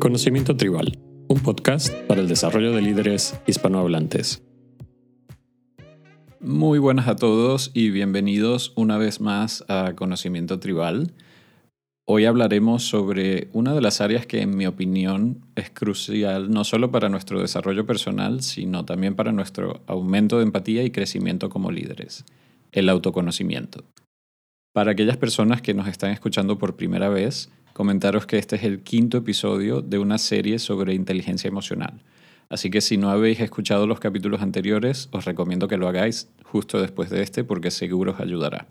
Conocimiento Tribal, un podcast para el desarrollo de líderes hispanohablantes. Muy buenas a todos y bienvenidos una vez más a Conocimiento Tribal. Hoy hablaremos sobre una de las áreas que en mi opinión es crucial no solo para nuestro desarrollo personal, sino también para nuestro aumento de empatía y crecimiento como líderes, el autoconocimiento. Para aquellas personas que nos están escuchando por primera vez, comentaros que este es el quinto episodio de una serie sobre inteligencia emocional. Así que si no habéis escuchado los capítulos anteriores, os recomiendo que lo hagáis justo después de este porque seguro os ayudará.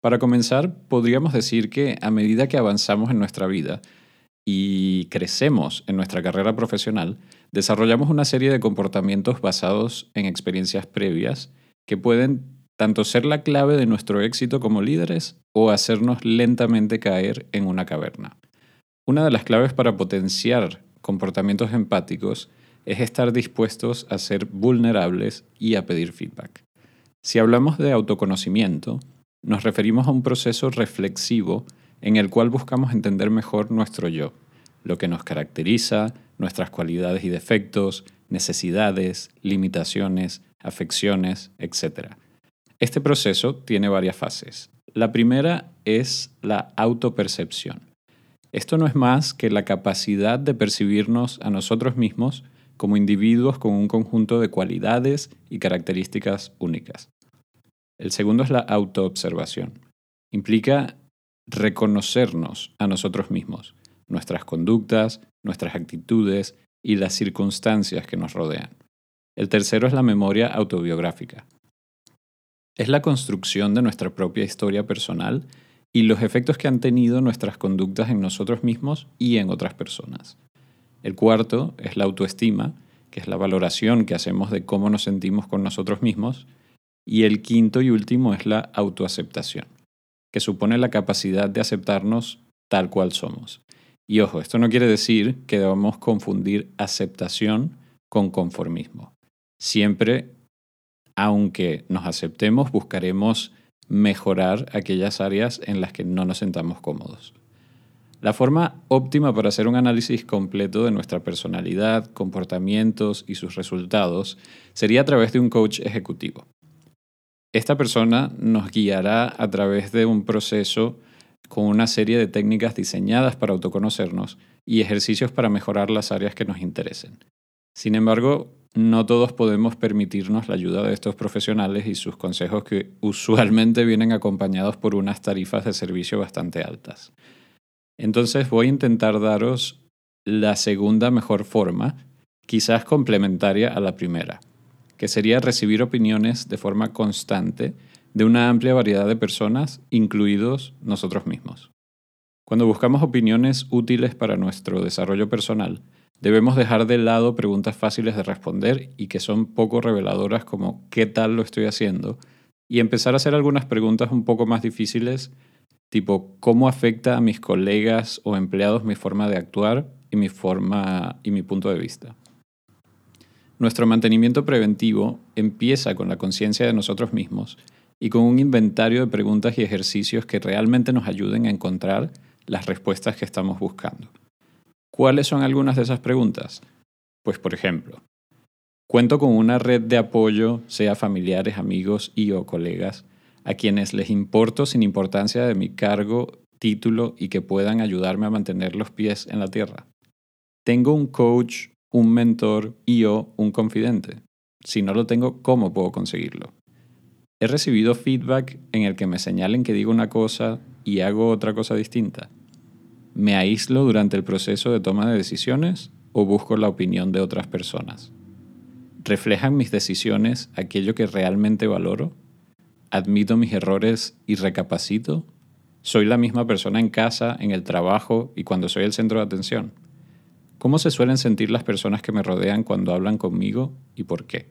Para comenzar, podríamos decir que a medida que avanzamos en nuestra vida y crecemos en nuestra carrera profesional, desarrollamos una serie de comportamientos basados en experiencias previas que pueden tanto ser la clave de nuestro éxito como líderes o hacernos lentamente caer en una caverna. Una de las claves para potenciar comportamientos empáticos es estar dispuestos a ser vulnerables y a pedir feedback. Si hablamos de autoconocimiento, nos referimos a un proceso reflexivo en el cual buscamos entender mejor nuestro yo, lo que nos caracteriza, nuestras cualidades y defectos, necesidades, limitaciones, afecciones, etc. Este proceso tiene varias fases. La primera es la autopercepción. Esto no es más que la capacidad de percibirnos a nosotros mismos como individuos con un conjunto de cualidades y características únicas. El segundo es la autoobservación. Implica reconocernos a nosotros mismos, nuestras conductas, nuestras actitudes y las circunstancias que nos rodean. El tercero es la memoria autobiográfica. Es la construcción de nuestra propia historia personal y los efectos que han tenido nuestras conductas en nosotros mismos y en otras personas. El cuarto es la autoestima, que es la valoración que hacemos de cómo nos sentimos con nosotros mismos. Y el quinto y último es la autoaceptación, que supone la capacidad de aceptarnos tal cual somos. Y ojo, esto no quiere decir que debamos confundir aceptación con conformismo. Siempre aunque nos aceptemos, buscaremos mejorar aquellas áreas en las que no nos sentamos cómodos. La forma óptima para hacer un análisis completo de nuestra personalidad, comportamientos y sus resultados sería a través de un coach ejecutivo. Esta persona nos guiará a través de un proceso con una serie de técnicas diseñadas para autoconocernos y ejercicios para mejorar las áreas que nos interesen. Sin embargo, no todos podemos permitirnos la ayuda de estos profesionales y sus consejos que usualmente vienen acompañados por unas tarifas de servicio bastante altas. Entonces voy a intentar daros la segunda mejor forma, quizás complementaria a la primera, que sería recibir opiniones de forma constante de una amplia variedad de personas, incluidos nosotros mismos. Cuando buscamos opiniones útiles para nuestro desarrollo personal, Debemos dejar de lado preguntas fáciles de responder y que son poco reveladoras como ¿qué tal lo estoy haciendo? y empezar a hacer algunas preguntas un poco más difíciles, tipo ¿cómo afecta a mis colegas o empleados mi forma de actuar y mi forma y mi punto de vista? Nuestro mantenimiento preventivo empieza con la conciencia de nosotros mismos y con un inventario de preguntas y ejercicios que realmente nos ayuden a encontrar las respuestas que estamos buscando. ¿Cuáles son algunas de esas preguntas? Pues por ejemplo, cuento con una red de apoyo, sea familiares, amigos y o colegas, a quienes les importo sin importancia de mi cargo, título y que puedan ayudarme a mantener los pies en la tierra. Tengo un coach, un mentor y o un confidente. Si no lo tengo, ¿cómo puedo conseguirlo? He recibido feedback en el que me señalen que digo una cosa y hago otra cosa distinta. ¿Me aíslo durante el proceso de toma de decisiones o busco la opinión de otras personas? ¿Reflejan mis decisiones aquello que realmente valoro? ¿Admito mis errores y recapacito? ¿Soy la misma persona en casa, en el trabajo y cuando soy el centro de atención? ¿Cómo se suelen sentir las personas que me rodean cuando hablan conmigo y por qué?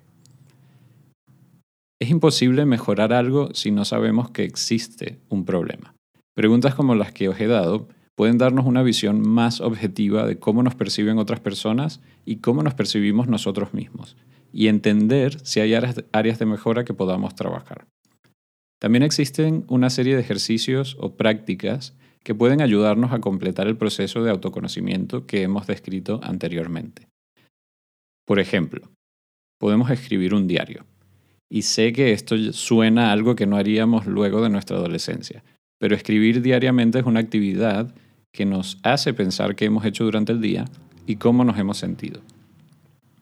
Es imposible mejorar algo si no sabemos que existe un problema. Preguntas como las que os he dado pueden darnos una visión más objetiva de cómo nos perciben otras personas y cómo nos percibimos nosotros mismos, y entender si hay áreas de mejora que podamos trabajar. También existen una serie de ejercicios o prácticas que pueden ayudarnos a completar el proceso de autoconocimiento que hemos descrito anteriormente. Por ejemplo, podemos escribir un diario. Y sé que esto suena algo que no haríamos luego de nuestra adolescencia, pero escribir diariamente es una actividad que nos hace pensar qué hemos hecho durante el día y cómo nos hemos sentido.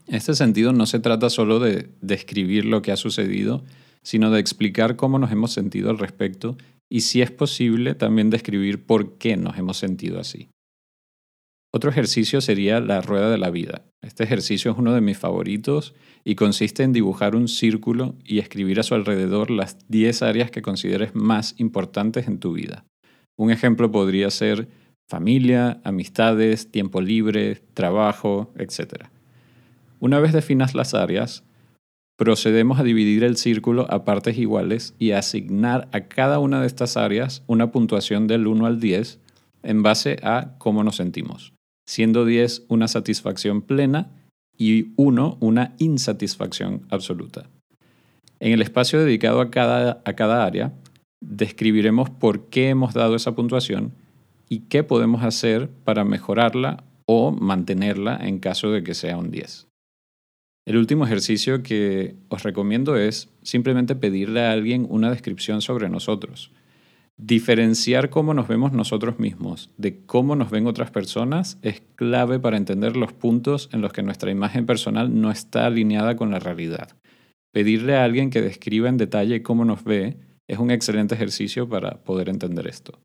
En este sentido no se trata solo de describir lo que ha sucedido, sino de explicar cómo nos hemos sentido al respecto y si es posible también describir por qué nos hemos sentido así. Otro ejercicio sería la rueda de la vida. Este ejercicio es uno de mis favoritos y consiste en dibujar un círculo y escribir a su alrededor las 10 áreas que consideres más importantes en tu vida. Un ejemplo podría ser familia, amistades, tiempo libre, trabajo, etc. Una vez definas las áreas, procedemos a dividir el círculo a partes iguales y a asignar a cada una de estas áreas una puntuación del 1 al 10 en base a cómo nos sentimos, siendo 10 una satisfacción plena y 1 una insatisfacción absoluta. En el espacio dedicado a cada, a cada área, describiremos por qué hemos dado esa puntuación y qué podemos hacer para mejorarla o mantenerla en caso de que sea un 10. El último ejercicio que os recomiendo es simplemente pedirle a alguien una descripción sobre nosotros. Diferenciar cómo nos vemos nosotros mismos de cómo nos ven otras personas es clave para entender los puntos en los que nuestra imagen personal no está alineada con la realidad. Pedirle a alguien que describa en detalle cómo nos ve es un excelente ejercicio para poder entender esto.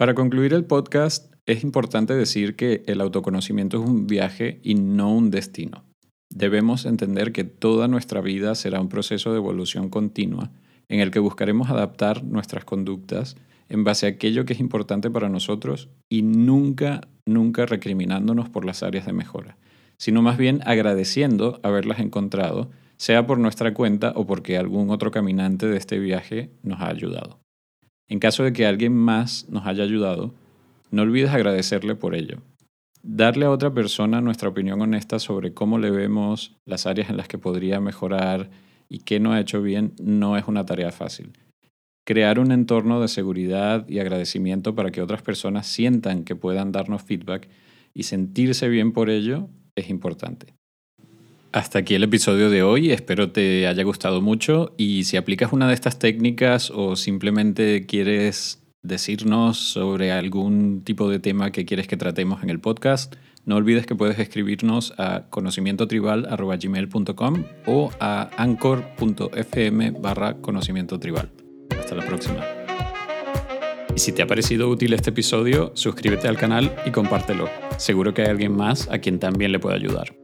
Para concluir el podcast, es importante decir que el autoconocimiento es un viaje y no un destino. Debemos entender que toda nuestra vida será un proceso de evolución continua en el que buscaremos adaptar nuestras conductas en base a aquello que es importante para nosotros y nunca, nunca recriminándonos por las áreas de mejora, sino más bien agradeciendo haberlas encontrado, sea por nuestra cuenta o porque algún otro caminante de este viaje nos ha ayudado. En caso de que alguien más nos haya ayudado, no olvides agradecerle por ello darle a otra persona nuestra opinión honesta sobre cómo le vemos las áreas en las que podría mejorar y qué no ha hecho bien no es una tarea fácil. Crear un entorno de seguridad y agradecimiento para que otras personas sientan que puedan darnos feedback y sentirse bien por ello es importante. Hasta aquí el episodio de hoy, espero te haya gustado mucho y si aplicas una de estas técnicas o simplemente quieres decirnos sobre algún tipo de tema que quieres que tratemos en el podcast, no olvides que puedes escribirnos a conocimientotribal.gmail.com o a anchor.fm barra conocimiento. Hasta la próxima. Y si te ha parecido útil este episodio, suscríbete al canal y compártelo. Seguro que hay alguien más a quien también le pueda ayudar.